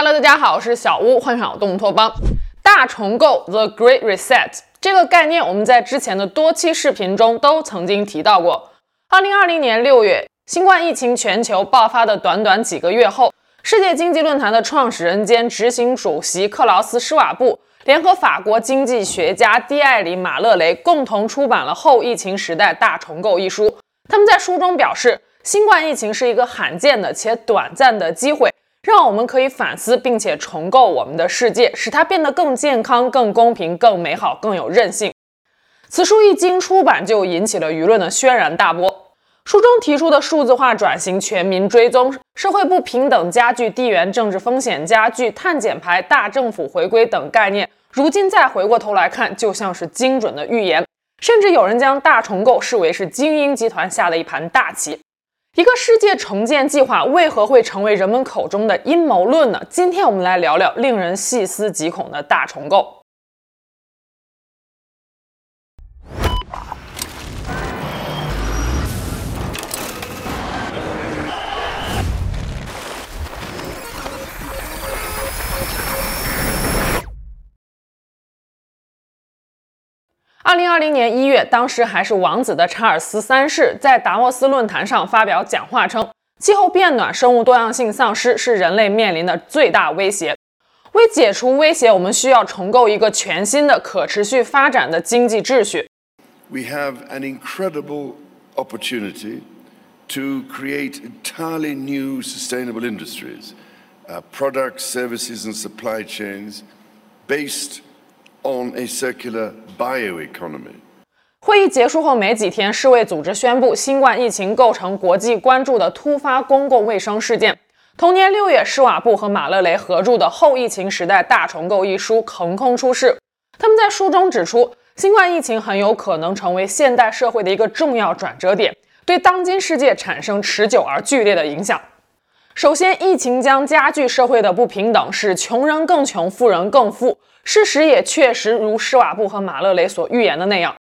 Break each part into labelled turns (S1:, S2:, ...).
S1: Hello，大家好，我是小屋，幻想动物托邦。大重构 The Great Reset 这个概念，我们在之前的多期视频中都曾经提到过。二零二零年六月，新冠疫情全球爆发的短短几个月后，世界经济论坛的创始人兼执行主席克劳斯·施瓦布联合法国经济学家蒂艾里·马勒雷共同出版了《后疫情时代大重构》一书。他们在书中表示，新冠疫情是一个罕见的且短暂的机会。让我们可以反思并且重构我们的世界，使它变得更健康、更公平、更美好、更有韧性。此书一经出版，就引起了舆论的轩然大波。书中提出的数字化转型、全民追踪、社会不平等加剧、地缘政治风险加剧、碳减排、大政府回归等概念，如今再回过头来看，就像是精准的预言。甚至有人将大重构视为是精英集团下的一盘大棋。一个世界重建计划为何会成为人们口中的阴谋论呢？今天我们来聊聊令人细思极恐的大重构。二零二零年一月，当时还是王子的查尔斯三世在达沃斯论坛上发表讲话称，气候变暖、生物多样性丧失是人类面临的最大威胁。为解除威胁，我们需要重构一个全新的可持续发展的经济秩序。
S2: We have an incredible opportunity to create entirely new sustainable industries, uh, products, services and supply chains based On a circular bioeconomy.
S1: 会议结束后没几天，世卫组织宣布新冠疫情构成国际关注的突发公共卫生事件。同年六月，施瓦布和马勒雷合著的《后疫情时代大重构》一书横空出世。他们在书中指出，新冠疫情很有可能成为现代社会的一个重要转折点，对当今世界产生持久而剧烈的影响。首先，疫情将加剧社会的不平等，使穷人更穷，富人更富。事实也确实如施瓦布和马勒雷所预言的那样。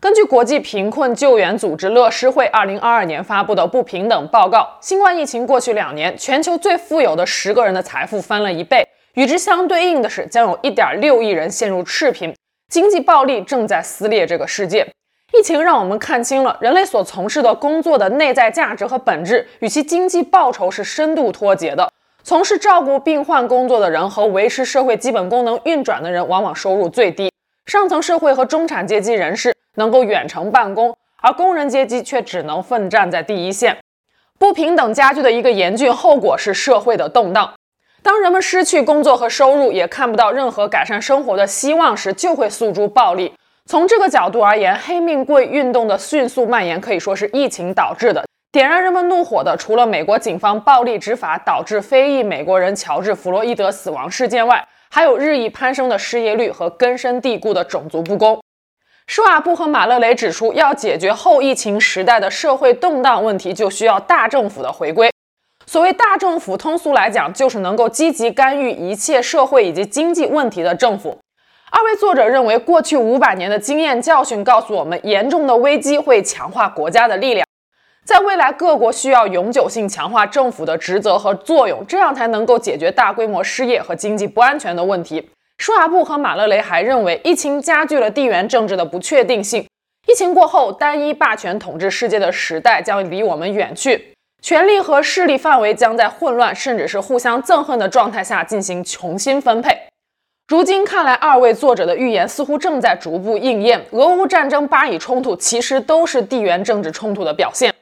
S1: 根据国际贫困救援组织乐施会二零二二年发布的不平等报告，新冠疫情过去两年，全球最富有的十个人的财富翻了一倍。与之相对应的是，将有一点六亿人陷入赤贫，经济暴力正在撕裂这个世界。疫情让我们看清了人类所从事的工作的内在价值和本质与其经济报酬是深度脱节的。从事照顾病患工作的人和维持社会基本功能运转的人，往往收入最低。上层社会和中产阶级人士能够远程办公，而工人阶级却只能奋战在第一线。不平等加剧的一个严峻后果是社会的动荡。当人们失去工作和收入，也看不到任何改善生活的希望时，就会诉诸暴力。从这个角度而言，黑命贵运动的迅速蔓延可以说是疫情导致的。点燃人们怒火的，除了美国警方暴力执法导致非裔美国人乔治·弗洛伊德死亡事件外，还有日益攀升的失业率和根深蒂固的种族不公。施瓦布和马勒雷指出，要解决后疫情时代的社会动荡问题，就需要大政府的回归。所谓大政府，通俗来讲，就是能够积极干预一切社会以及经济问题的政府。二位作者认为，过去五百年的经验教训告诉我们，严重的危机会强化国家的力量。在未来，各国需要永久性强化政府的职责和作用，这样才能够解决大规模失业和经济不安全的问题。施瓦布和马勒雷还认为，疫情加剧了地缘政治的不确定性。疫情过后，单一霸权统治世界的时代将离我们远去，权力和势力范围将在混乱甚至是互相憎恨的状态下进行重新分配。如今看来，二位作者的预言似乎正在逐步应验。俄乌战争、巴以冲突，其实都是地缘政治冲突的表现。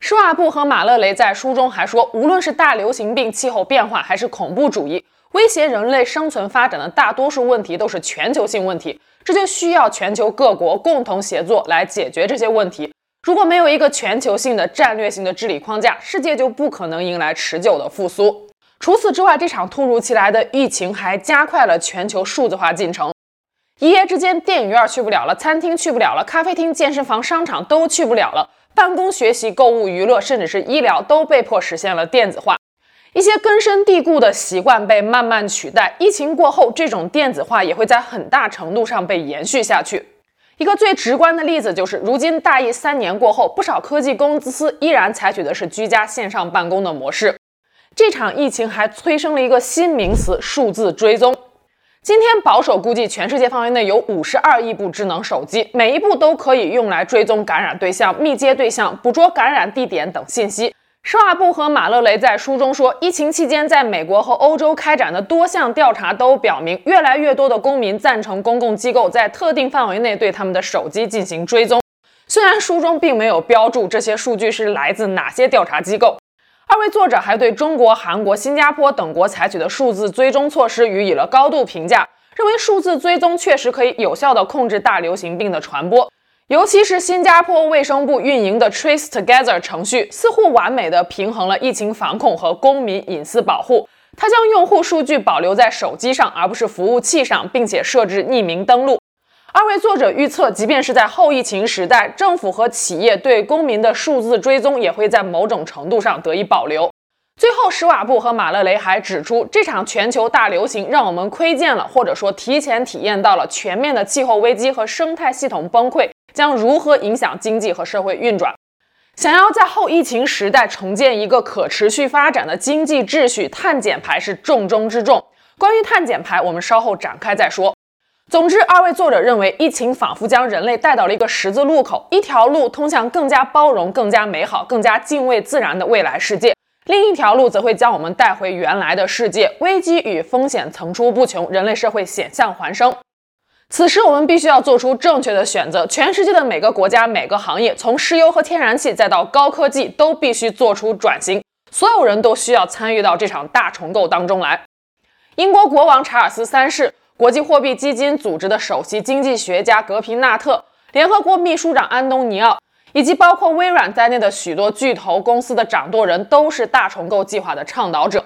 S1: 施瓦布和马勒雷在书中还说，无论是大流行病、气候变化，还是恐怖主义，威胁人类生存发展的大多数问题都是全球性问题，这就需要全球各国共同协作来解决这些问题。如果没有一个全球性的战略性的治理框架，世界就不可能迎来持久的复苏。除此之外，这场突如其来的疫情还加快了全球数字化进程。一夜之间，电影院去不了了，餐厅去不了了，咖啡厅、健身房、商场都去不了了。办公、学习、购物、娱乐，甚至是医疗，都被迫实现了电子化。一些根深蒂固的习惯被慢慢取代。疫情过后，这种电子化也会在很大程度上被延续下去。一个最直观的例子就是，如今大疫三年过后，不少科技公司依然采取的是居家线上办公的模式。这场疫情还催生了一个新名词——数字追踪。今天保守估计，全世界范围内有五十二亿部智能手机，每一部都可以用来追踪感染对象、密接对象、捕捉感染地点等信息。施瓦布和马勒雷在书中说，疫情期间在美国和欧洲开展的多项调查都表明，越来越多的公民赞成公共机构在特定范围内对他们的手机进行追踪。虽然书中并没有标注这些数据是来自哪些调查机构。二位作者还对中国、韩国、新加坡等国采取的数字追踪措施予以了高度评价，认为数字追踪确实可以有效地控制大流行病的传播。尤其是新加坡卫生部运营的 Trace Together 程序，似乎完美地平衡了疫情防控和公民隐私保护。它将用户数据保留在手机上，而不是服务器上，并且设置匿名登录。二位作者预测，即便是在后疫情时代，政府和企业对公民的数字追踪也会在某种程度上得以保留。最后，施瓦布和马勒雷还指出，这场全球大流行让我们窥见了，或者说提前体验到了全面的气候危机和生态系统崩溃将如何影响经济和社会运转。想要在后疫情时代重建一个可持续发展的经济秩序，碳减排是重中之重。关于碳减排，我们稍后展开再说。总之，二位作者认为，疫情仿佛将人类带到了一个十字路口，一条路通向更加包容、更加美好、更加敬畏自然的未来世界，另一条路则会将我们带回原来的世界，危机与风险层出不穷，人类社会险象环生。此时，我们必须要做出正确的选择。全世界的每个国家、每个行业，从石油和天然气再到高科技，都必须做出转型。所有人都需要参与到这场大重构当中来。英国国王查尔斯三世。国际货币基金组织的首席经济学家格皮纳特，联合国秘书长安东尼奥，以及包括微软在内的许多巨头公司的掌舵人，都是大重构计划的倡导者。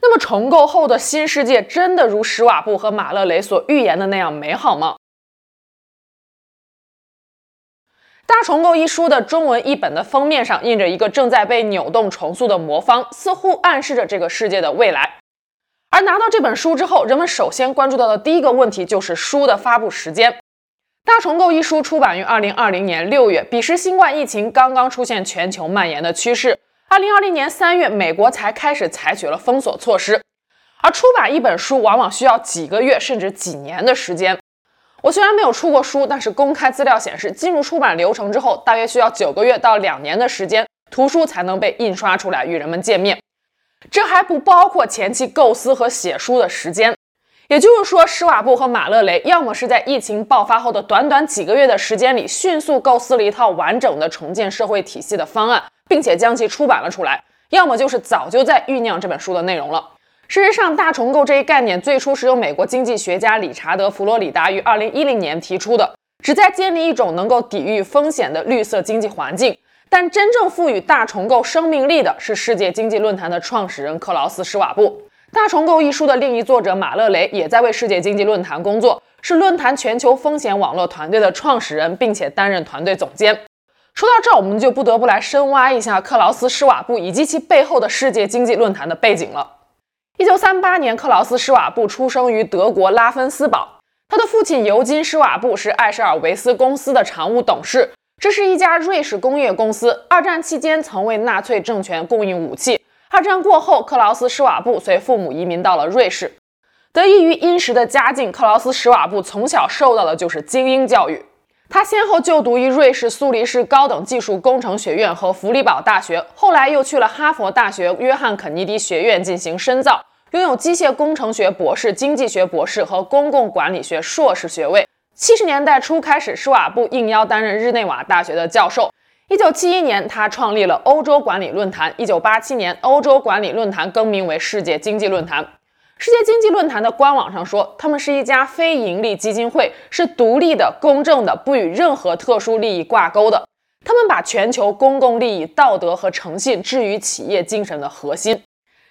S1: 那么，重构后的新世界真的如施瓦布和马勒雷所预言的那样美好吗？《大重构》一书的中文译本的封面上印着一个正在被扭动重塑的魔方，似乎暗示着这个世界的未来。而拿到这本书之后，人们首先关注到的第一个问题就是书的发布时间。《大重构》一书出版于二零二零年六月，彼时新冠疫情刚刚出现全球蔓延的趋势。二零二零年三月，美国才开始采取了封锁措施。而出版一本书往往需要几个月甚至几年的时间。我虽然没有出过书，但是公开资料显示，进入出版流程之后，大约需要九个月到两年的时间，图书才能被印刷出来与人们见面。这还不包括前期构思和写书的时间，也就是说，施瓦布和马勒雷要么是在疫情爆发后的短短几个月的时间里，迅速构思了一套完整的重建社会体系的方案，并且将其出版了出来；要么就是早就在酝酿这本书的内容了。事实上，大重构这一概念最初是由美国经济学家理查德·佛罗里达于2010年提出的，旨在建立一种能够抵御风险的绿色经济环境。但真正赋予大重构生命力的是世界经济论坛的创始人克劳斯·施瓦布。大重构一书的另一作者马勒雷也在为世界经济论坛工作，是论坛全球风险网络团队的创始人，并且担任团队总监。说到这儿，我们就不得不来深挖一下克劳斯·施瓦布以及其背后的世界经济论坛的背景了。一九三八年，克劳斯·施瓦布出生于德国拉芬斯堡，他的父亲尤金·施瓦布是艾舍尔维斯公司的常务董事。这是一家瑞士工业公司。二战期间曾为纳粹政权供应武器。二战过后，克劳斯·施瓦布随父母移民到了瑞士。得益于殷实的家境，克劳斯·施瓦布从小受到的就是精英教育。他先后就读于瑞士苏黎世高等技术工程学院和弗里堡大学，后来又去了哈佛大学约翰肯尼迪学院进行深造，拥有机械工程学博士、经济学博士和公共管理学硕士学位。七十年代初开始，施瓦布应邀担任日内瓦大学的教授。一九七一年，他创立了欧洲管理论坛。一九八七年，欧洲管理论坛更名为世界经济论坛。世界经济论坛的官网上说，他们是一家非盈利基金会，是独立的、公正的，不与任何特殊利益挂钩的。他们把全球公共利益、道德和诚信置于企业精神的核心。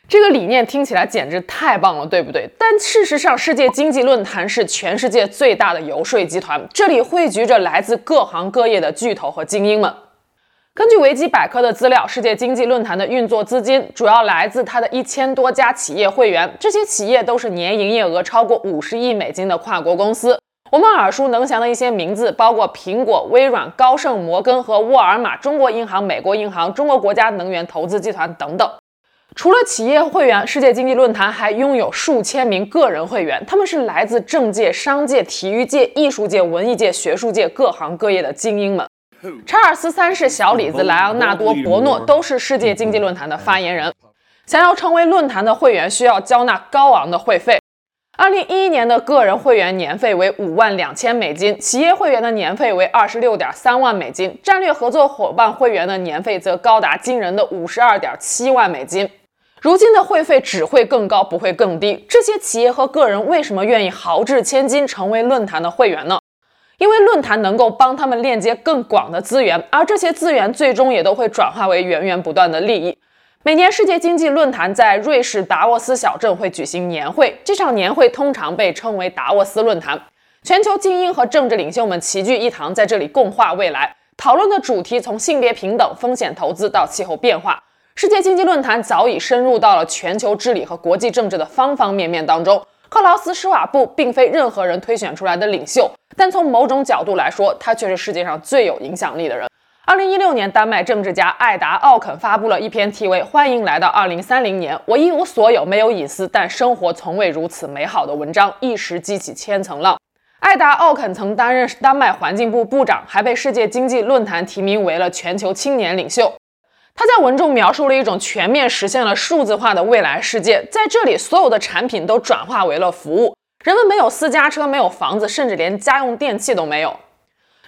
S1: 这个理念听起来简直太棒了，对不对？但事实上，世界经济论坛是全世界最大的游说集团，这里汇聚着来自各行各业的巨头和精英们。根据维基百科的资料，世界经济论坛的运作资金主要来自它的一千多家企业会员，这些企业都是年营业额超过五十亿美金的跨国公司。我们耳熟能详的一些名字包括苹果、微软、高盛、摩根和沃尔玛、中国银行、美国银行、中国国家能源投资集团等等。除了企业会员，世界经济论坛还拥有数千名个人会员，他们是来自政界、商界、体育界、艺术界、文艺界、学术界各行各业的精英们。查尔斯三世、小李子、莱昂纳多、博诺都是世界经济论坛的发言人。想要成为论坛的会员，需要交纳高昂的会费。二零一一年的个人会员年费为五万两千美金，企业会员的年费为二十六点三万美金，战略合作伙伴会员的年费则高达惊人的五十二点七万美金。如今的会费只会更高，不会更低。这些企业和个人为什么愿意豪掷千金成为论坛的会员呢？因为论坛能够帮他们链接更广的资源，而这些资源最终也都会转化为源源不断的利益。每年世界经济论坛在瑞士达沃斯小镇会举行年会，这场年会通常被称为达沃斯论坛。全球精英和政治领袖们齐聚一堂，在这里共话未来。讨论的主题从性别平等、风险投资到气候变化。世界经济论坛早已深入到了全球治理和国际政治的方方面面当中。克劳斯·施瓦布并非任何人推选出来的领袖，但从某种角度来说，他却是世界上最有影响力的人。二零一六年，丹麦政治家艾达·奥肯发布了一篇题为《欢迎来到二零三零年，我一无所有，没有隐私，但生活从未如此美好》的文章，一时激起千层浪。艾达·奥肯曾担任丹麦环境部部长，还被世界经济论坛提名为了全球青年领袖。他在文中描述了一种全面实现了数字化的未来世界，在这里，所有的产品都转化为了服务，人们没有私家车，没有房子，甚至连家用电器都没有。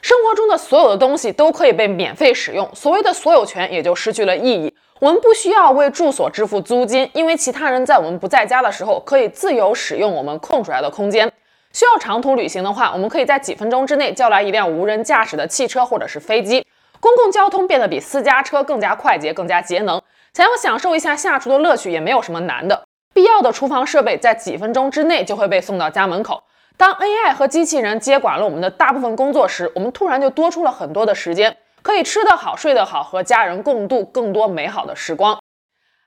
S1: 生活中的所有的东西都可以被免费使用，所谓的所有权也就失去了意义。我们不需要为住所支付租金，因为其他人在我们不在家的时候可以自由使用我们空出来的空间。需要长途旅行的话，我们可以在几分钟之内叫来一辆无人驾驶的汽车或者是飞机。公共交通变得比私家车更加快捷、更加节能。想要享受一下下厨的乐趣也没有什么难的，必要的厨房设备在几分钟之内就会被送到家门口。当 AI 和机器人接管了我们的大部分工作时，我们突然就多出了很多的时间，可以吃得好、睡得好，和家人共度更多美好的时光。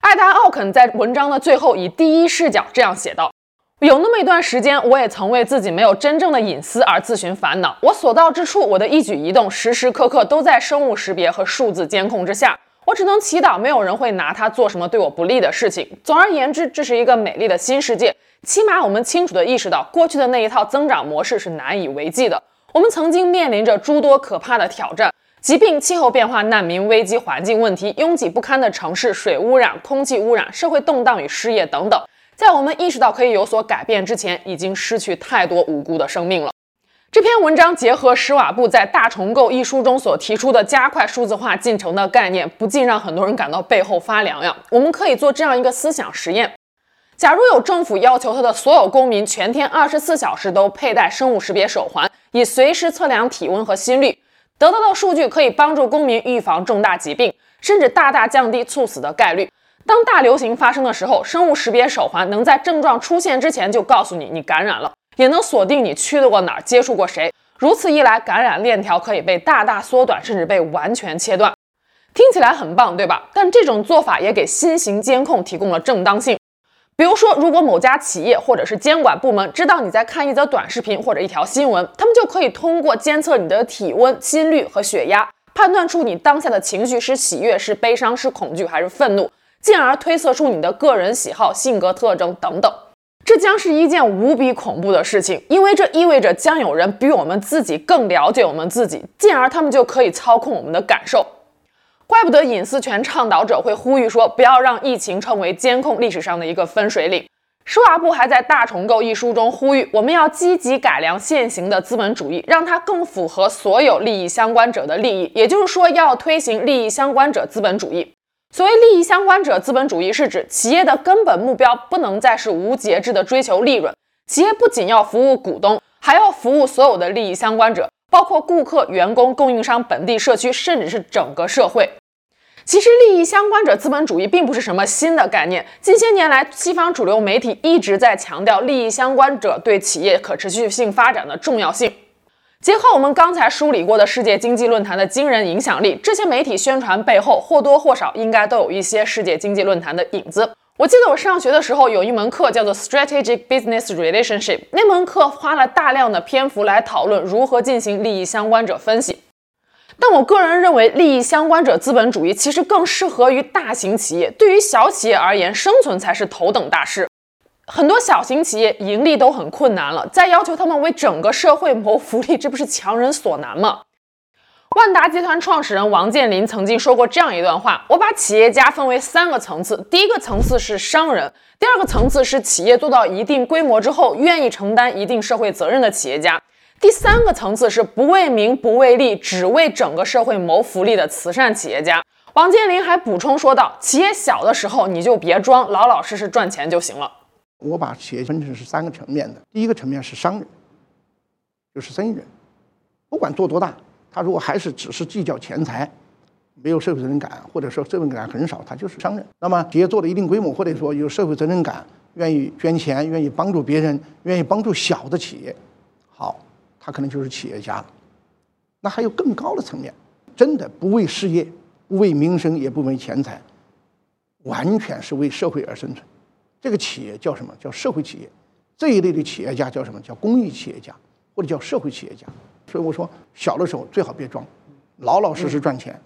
S1: 艾达·奥肯在文章的最后以第一视角这样写道：“有那么一段时间，我也曾为自己没有真正的隐私而自寻烦恼。我所到之处，我的一举一动时时刻刻都在生物识别和数字监控之下。我只能祈祷没有人会拿它做什么对我不利的事情。总而言之，这是一个美丽的新世界。”起码我们清楚地意识到，过去的那一套增长模式是难以为继的。我们曾经面临着诸多可怕的挑战：疾病、气候变化、难民危机、环境问题、拥挤不堪的城市、水污染、空气污染、社会动荡与失业等等。在我们意识到可以有所改变之前，已经失去太多无辜的生命了。这篇文章结合施瓦布在《大重构》一书中所提出的加快数字化进程的概念，不禁让很多人感到背后发凉呀。我们可以做这样一个思想实验。假如有政府要求他的所有公民全天二十四小时都佩戴生物识别手环，以随时测量体温和心率，得到的数据可以帮助公民预防重大疾病，甚至大大降低猝死的概率。当大流行发生的时候，生物识别手环能在症状出现之前就告诉你你感染了，也能锁定你去过哪儿、接触过谁。如此一来，感染链条可以被大大缩短，甚至被完全切断。听起来很棒，对吧？但这种做法也给新型监控提供了正当性。比如说，如果某家企业或者是监管部门知道你在看一则短视频或者一条新闻，他们就可以通过监测你的体温、心率和血压，判断出你当下的情绪是喜悦、是悲伤、是恐惧还是愤怒，进而推测出你的个人喜好、性格特征等等。这将是一件无比恐怖的事情，因为这意味着将有人比我们自己更了解我们自己，进而他们就可以操控我们的感受。怪不得隐私权倡导者会呼吁说，不要让疫情成为监控历史上的一个分水岭。施瓦布还在《大重构》一书中呼吁，我们要积极改良现行的资本主义，让它更符合所有利益相关者的利益。也就是说，要推行利益相关者资本主义。所谓利益相关者资本主义，是指企业的根本目标不能再是无节制的追求利润。企业不仅要服务股东，还要服务所有的利益相关者，包括顾客、员工、供应商、本地社区，甚至是整个社会。其实，利益相关者资本主义并不是什么新的概念。近些年来，西方主流媒体一直在强调利益相关者对企业可持续性发展的重要性。结合我们刚才梳理过的世界经济论坛的惊人影响力，这些媒体宣传背后或多或少应该都有一些世界经济论坛的影子。我记得我上学的时候有一门课叫做 Strategic Business Relationship，那门课花了大量的篇幅来讨论如何进行利益相关者分析。但我个人认为，利益相关者资本主义其实更适合于大型企业，对于小企业而言，生存才是头等大事。很多小型企业盈利都很困难了，再要求他们为整个社会谋福利，这不是强人所难吗？万达集团创始人王健林曾经说过这样一段话：“我把企业家分为三个层次，第一个层次是商人，第二个层次是企业做到一定规模之后愿意承担一定社会责任的企业家，第三个层次是不为名不为利，只为整个社会谋福利的慈善企业家。”王健林还补充说道：“企业小的时候，你就别装，老老实实赚钱就行了。”
S3: 我把企业分成是三个层面的，第一个层面是商人，就是生意人，不管做多大，他如果还是只是计较钱财，没有社会责任感，或者说社会责任感很少，他就是商人。那么企业做了一定规模，或者说有社会责任感，愿意捐钱，愿意帮助别人，愿意帮助小的企业，好，他可能就是企业家了。那还有更高的层面，真的不为事业，不为名声，也不为钱财，完全是为社会而生存。这个企业叫什么？叫社会企业。这一类的企业家叫什么？叫公益企业家，或者叫社会企业家。所以我说，小的时候最好别装，老老实实赚钱。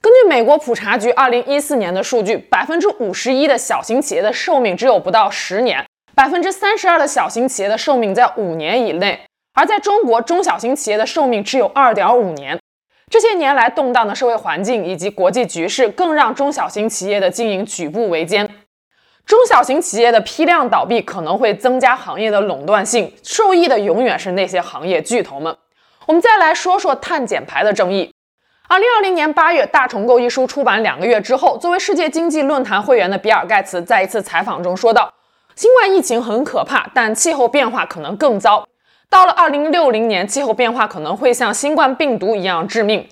S1: 根据美国普查局二零一四年的数据，百分之五十一的小型企业的寿命只有不到十年，百分之三十二的小型企业的寿命在五年以内。而在中国，中小型企业的寿命只有二点五年。这些年来动荡的社会环境以及国际局势，更让中小型企业的经营举步维艰。中小型企业的批量倒闭可能会增加行业的垄断性，受益的永远是那些行业巨头们。我们再来说说碳减排的争议。二零二零年八月，《大重构》一书出版两个月之后，作为世界经济论坛会员的比尔·盖茨在一次采访中说道：“新冠疫情很可怕，但气候变化可能更糟。到了二零六零年，气候变化可能会像新冠病毒一样致命；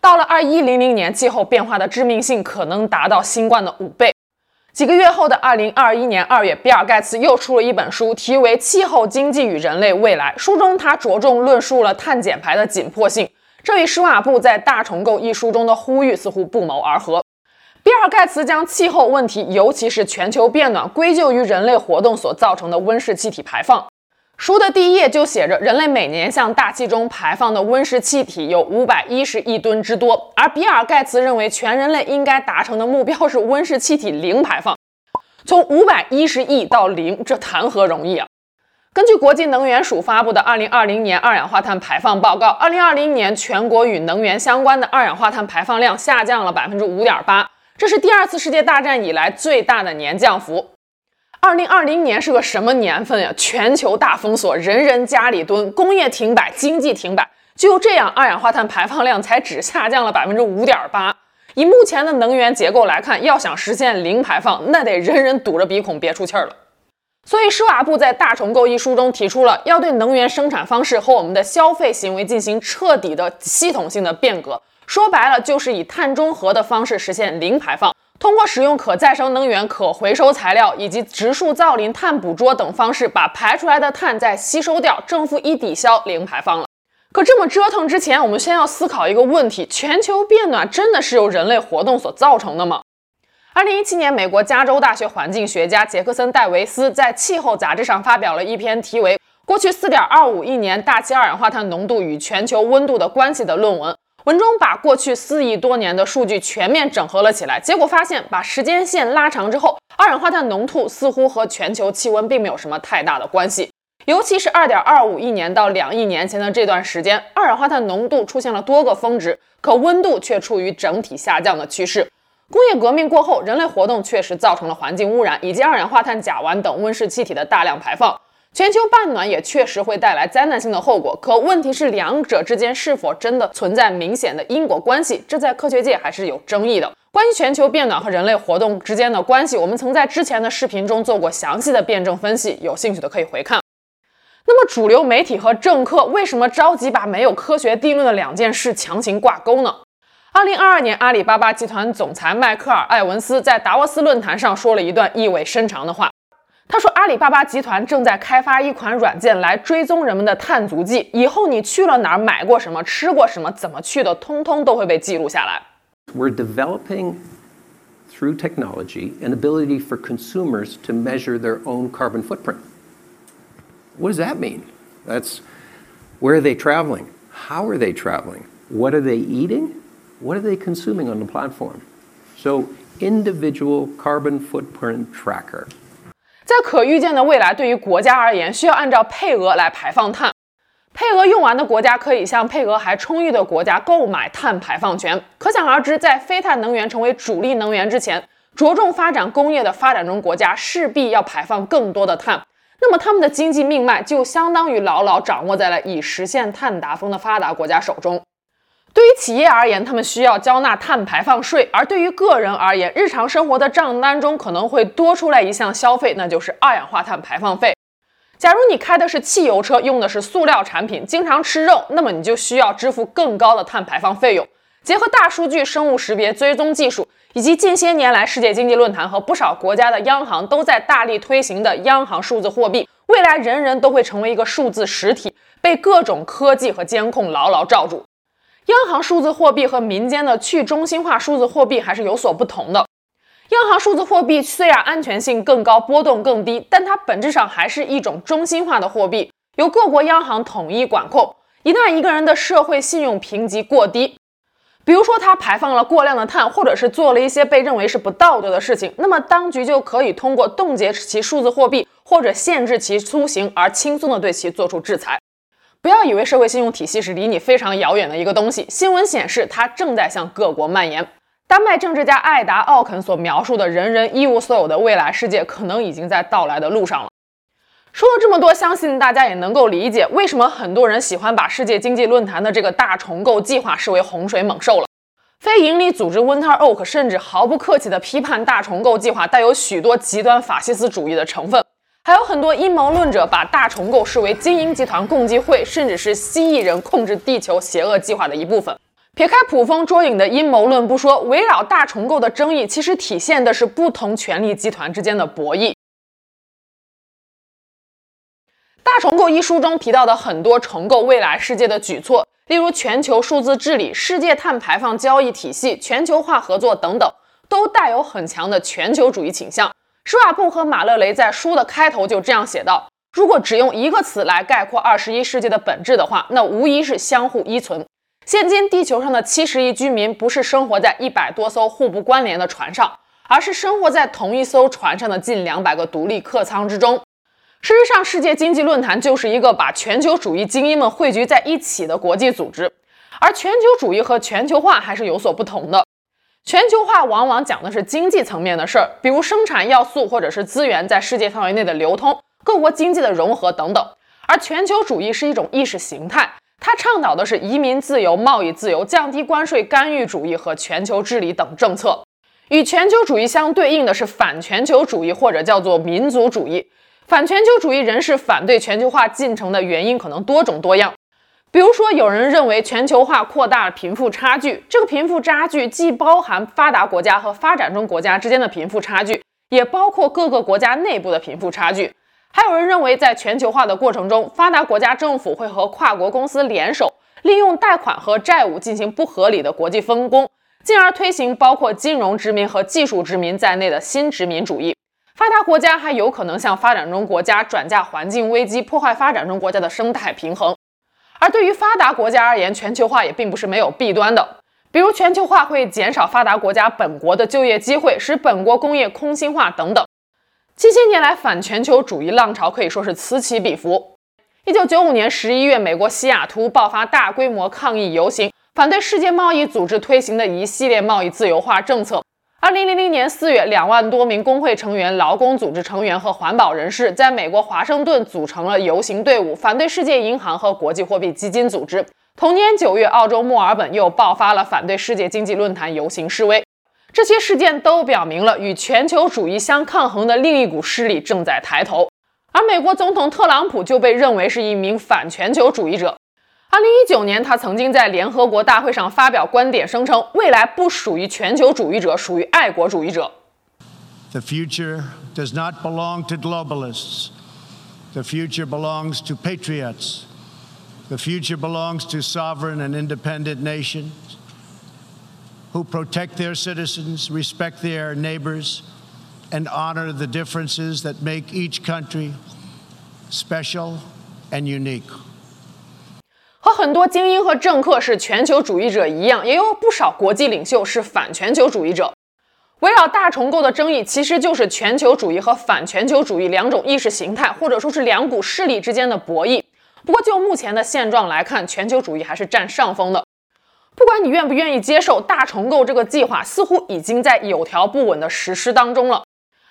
S1: 到了二一零零年，气候变化的致命性可能达到新冠的五倍。”几个月后的二零二一年二月，比尔盖茨又出了一本书，题为《气候经济与人类未来》。书中他着重论述了碳减排的紧迫性，这与施瓦布在《大重构》一书中的呼吁似乎不谋而合。比尔盖茨将气候问题，尤其是全球变暖，归咎于人类活动所造成的温室气体排放。书的第一页就写着，人类每年向大气中排放的温室气体有五百一十亿吨之多，而比尔盖茨认为，全人类应该达成的目标是温室气体零排放。从五百一十亿到零，这谈何容易啊！根据国际能源署发布的二零二零年二氧化碳排放报告，二零二零年全国与能源相关的二氧化碳排放量下降了百分之五点八，这是第二次世界大战以来最大的年降幅。二零二零年是个什么年份呀？全球大封锁，人人家里蹲，工业停摆，经济停摆。就这样，二氧化碳排放量才只下降了百分之五点八。以目前的能源结构来看，要想实现零排放，那得人人堵着鼻孔憋出气儿了。所以，施瓦布在《大重构》一书中提出了要对能源生产方式和我们的消费行为进行彻底的系统性的变革。说白了，就是以碳中和的方式实现零排放。通过使用可再生能源、可回收材料以及植树造林、碳捕捉等方式，把排出来的碳再吸收掉，政府一抵消，零排放了。可这么折腾之前，我们先要思考一个问题：全球变暖真的是由人类活动所造成的吗？二零一七年，美国加州大学环境学家杰克森·戴维斯在《气候》杂志上发表了一篇题为《过去四点二五亿年大气二氧化碳浓度与全球温度的关系》的论文。文中把过去四亿多年的数据全面整合了起来，结果发现，把时间线拉长之后，二氧化碳浓度似乎和全球气温并没有什么太大的关系。尤其是二点二五亿年到两亿年前的这段时间，二氧化碳浓度出现了多个峰值，可温度却处于整体下降的趋势。工业革命过后，人类活动确实造成了环境污染以及二氧化碳甲烷等温室气体的大量排放。全球半暖也确实会带来灾难性的后果，可问题是两者之间是否真的存在明显的因果关系？这在科学界还是有争议的。关于全球变暖和人类活动之间的关系，我们曾在之前的视频中做过详细的辩证分析，有兴趣的可以回看。那么，主流媒体和政客为什么着急把没有科学定论的两件事强行挂钩呢？二零二二年，阿里巴巴集团总裁迈克尔·艾文斯在达沃斯论坛上说了一段意味深长的话。他说：“阿里巴巴集团正在开发一款软件来追踪人们的碳足迹，以后你去了哪儿、买过什么、吃过什么、怎么去的，通通都会被记录下来。”
S4: We're developing through technology an ability for consumers to measure their own carbon footprint. What does that mean? That's where are they traveling? How are they traveling? What are they eating? What are they consuming on the platform? So, individual carbon footprint tracker.
S1: 在可预见的未来，对于国家而言，需要按照配额来排放碳。配额用完的国家可以向配额还充裕的国家购买碳排放权。可想而知，在非碳能源成为主力能源之前，着重发展工业的发展中国家势必要排放更多的碳。那么，他们的经济命脉就相当于牢牢掌握在了已实现碳达峰的发达国家手中。对于企业而言，他们需要交纳碳排放税；而对于个人而言，日常生活的账单中可能会多出来一项消费，那就是二氧化碳排放费。假如你开的是汽油车，用的是塑料产品，经常吃肉，那么你就需要支付更高的碳排放费用。结合大数据、生物识别、追踪技术，以及近些年来世界经济论坛和不少国家的央行都在大力推行的央行数字货币，未来人人都会成为一个数字实体，被各种科技和监控牢牢罩住。央行数字货币和民间的去中心化数字货币还是有所不同的。央行数字货币虽然安全性更高、波动更低，但它本质上还是一种中心化的货币，由各国央行统一管控。一旦一个人的社会信用评级过低，比如说他排放了过量的碳，或者是做了一些被认为是不道德的事情，那么当局就可以通过冻结其数字货币或者限制其出行而轻松地对其做出制裁。不要以为社会信用体系是离你非常遥远的一个东西，新闻显示它正在向各国蔓延。丹麦政治家艾达·奥肯所描述的人人一无所有的未来世界，可能已经在到来的路上了。说了这么多，相信大家也能够理解为什么很多人喜欢把世界经济论坛的这个大重构计划视为洪水猛兽了。非营利组织 Winter Oak 甚至毫不客气地批判大重构计划带有许多极端法西斯主义的成分，还有很多阴谋论者把大重构视为精英集团共济会，甚至是蜥蜴人控制地球邪恶计划的一部分。撇开捕风捉影的阴谋论不说，围绕大重构的争议其实体现的是不同权力集团之间的博弈。大重构一书中提到的很多重构未来世界的举措，例如全球数字治理、世界碳排放交易体系、全球化合作等等，都带有很强的全球主义倾向。施瓦布和马勒雷在书的开头就这样写道：“如果只用一个词来概括二十一世纪的本质的话，那无疑是相互依存。”现今地球上的七十亿居民不是生活在一百多艘互不关联的船上，而是生活在同一艘船上的近两百个独立客舱之中。事实上，世界经济论坛就是一个把全球主义精英们汇聚在一起的国际组织。而全球主义和全球化还是有所不同的。全球化往往讲的是经济层面的事儿，比如生产要素或者是资源在世界范围内的流通、各国经济的融合等等。而全球主义是一种意识形态。它倡导的是移民自由、贸易自由、降低关税、干预主义和全球治理等政策。与全球主义相对应的是反全球主义，或者叫做民族主义。反全球主义人士反对全球化进程的原因可能多种多样。比如说，有人认为全球化扩大了贫富差距，这个贫富差距既包含发达国家和发展中国家之间的贫富差距，也包括各个国家内部的贫富差距。还有人认为，在全球化的过程中，发达国家政府会和跨国公司联手，利用贷款和债务进行不合理的国际分工，进而推行包括金融殖民和技术殖民在内的新殖民主义。发达国家还有可能向发展中国家转嫁环境危机，破坏发展中国家的生态平衡。而对于发达国家而言，全球化也并不是没有弊端的，比如全球化会减少发达国家本国的就业机会，使本国工业空心化等等。近些年来，反全球主义浪潮可以说是此起彼伏。一九九五年十一月，美国西雅图爆发大规模抗议游行，反对世界贸易组织推行的一系列贸易自由化政策。二零零零年四月，两万多名工会成员、劳工组织成员和环保人士在美国华盛顿组成了游行队伍，反对世界银行和国际货币基金组织。同年九月，澳洲墨尔本又爆发了反对世界经济论坛游行示威。这些事件都表明了与全球主义相抗衡的另一股势力正在抬头，而美国总统特朗普就被认为是一名反全球主义者。二零一九年，他曾经在联合国大会上发表观点，声称未来不属于全球主义者，属于爱国主义者。
S5: The future does not belong to globalists. The future belongs to patriots. The future belongs to sovereign and independent nations. who protect their citizens, respect their neighbors, and honor the differences that make each country special and unique.
S1: 和很多精英和政客是全球主义者一样，也有不少国际领袖是反全球主义者。围绕大重构的争议，其实就是全球主义和反全球主义两种意识形态，或者说是两股势力之间的博弈。不过，就目前的现状来看，全球主义还是占上风的。不管你愿不愿意接受，大重构这个计划似乎已经在有条不紊的实施当中了。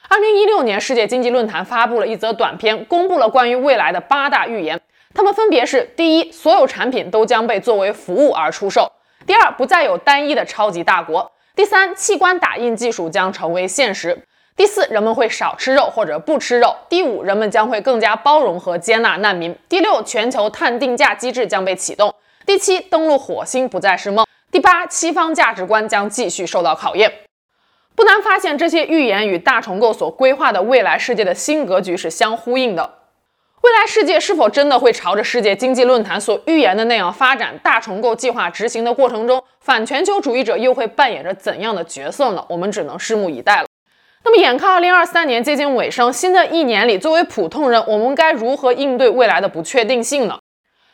S1: 二零一六年，世界经济论坛发布了一则短片，公布了关于未来的八大预言。它们分别是：第一，所有产品都将被作为服务而出售；第二，不再有单一的超级大国。第三，器官打印技术将成为现实。第四，人们会少吃肉或者不吃肉。第五，人们将会更加包容和接纳难民。第六，全球碳定价机制将被启动。第七，登陆火星不再是梦。第八，西方价值观将继续受到考验。不难发现，这些预言与大重构所规划的未来世界的新格局是相呼应的。未来世界是否真的会朝着世界经济论坛所预言的那样发展？大重构计划执行的过程中，反全球主义者又会扮演着怎样的角色呢？我们只能拭目以待了。那么，眼看二零二三年接近尾声，新的一年里，作为普通人，我们该如何应对未来的不确定性呢？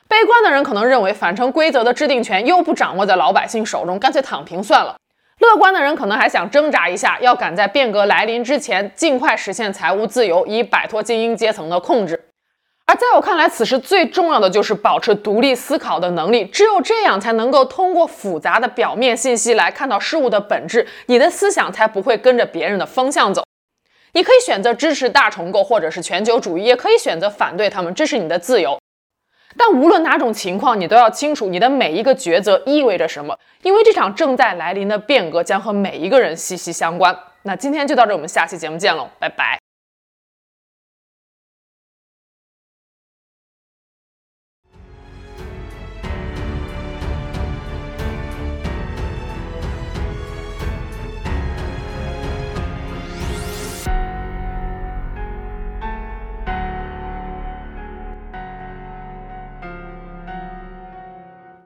S1: 悲观的人可能认为，反程规则的制定权又不掌握在老百姓手中，干脆躺平算了。乐观的人可能还想挣扎一下，要赶在变革来临之前，尽快实现财务自由，以摆脱精英阶层的控制。在我看来，此时最重要的就是保持独立思考的能力。只有这样，才能够通过复杂的表面信息来看到事物的本质，你的思想才不会跟着别人的风向走。你可以选择支持大重构或者是全球主义，也可以选择反对他们，这是你的自由。但无论哪种情况，你都要清楚你的每一个抉择意味着什么，因为这场正在来临的变革将和每一个人息息相关。那今天就到这，我们下期节目见喽，拜拜。